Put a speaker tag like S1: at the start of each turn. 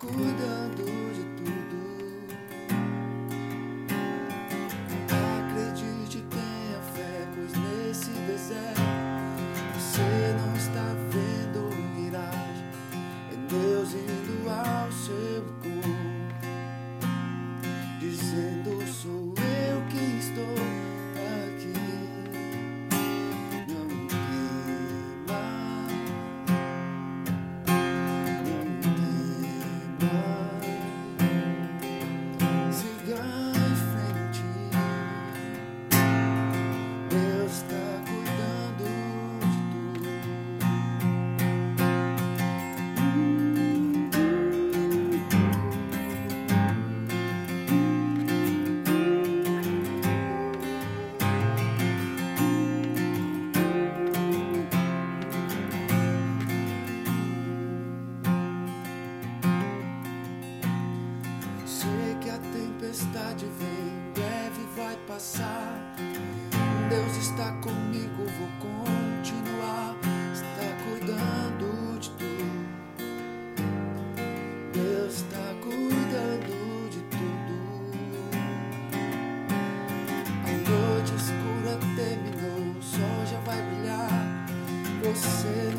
S1: cuidando. onde vem, breve vai passar. Deus está comigo, vou continuar. Está cuidando de tudo. Deus está cuidando de tudo. A noite escura terminou, o sol já vai brilhar. Você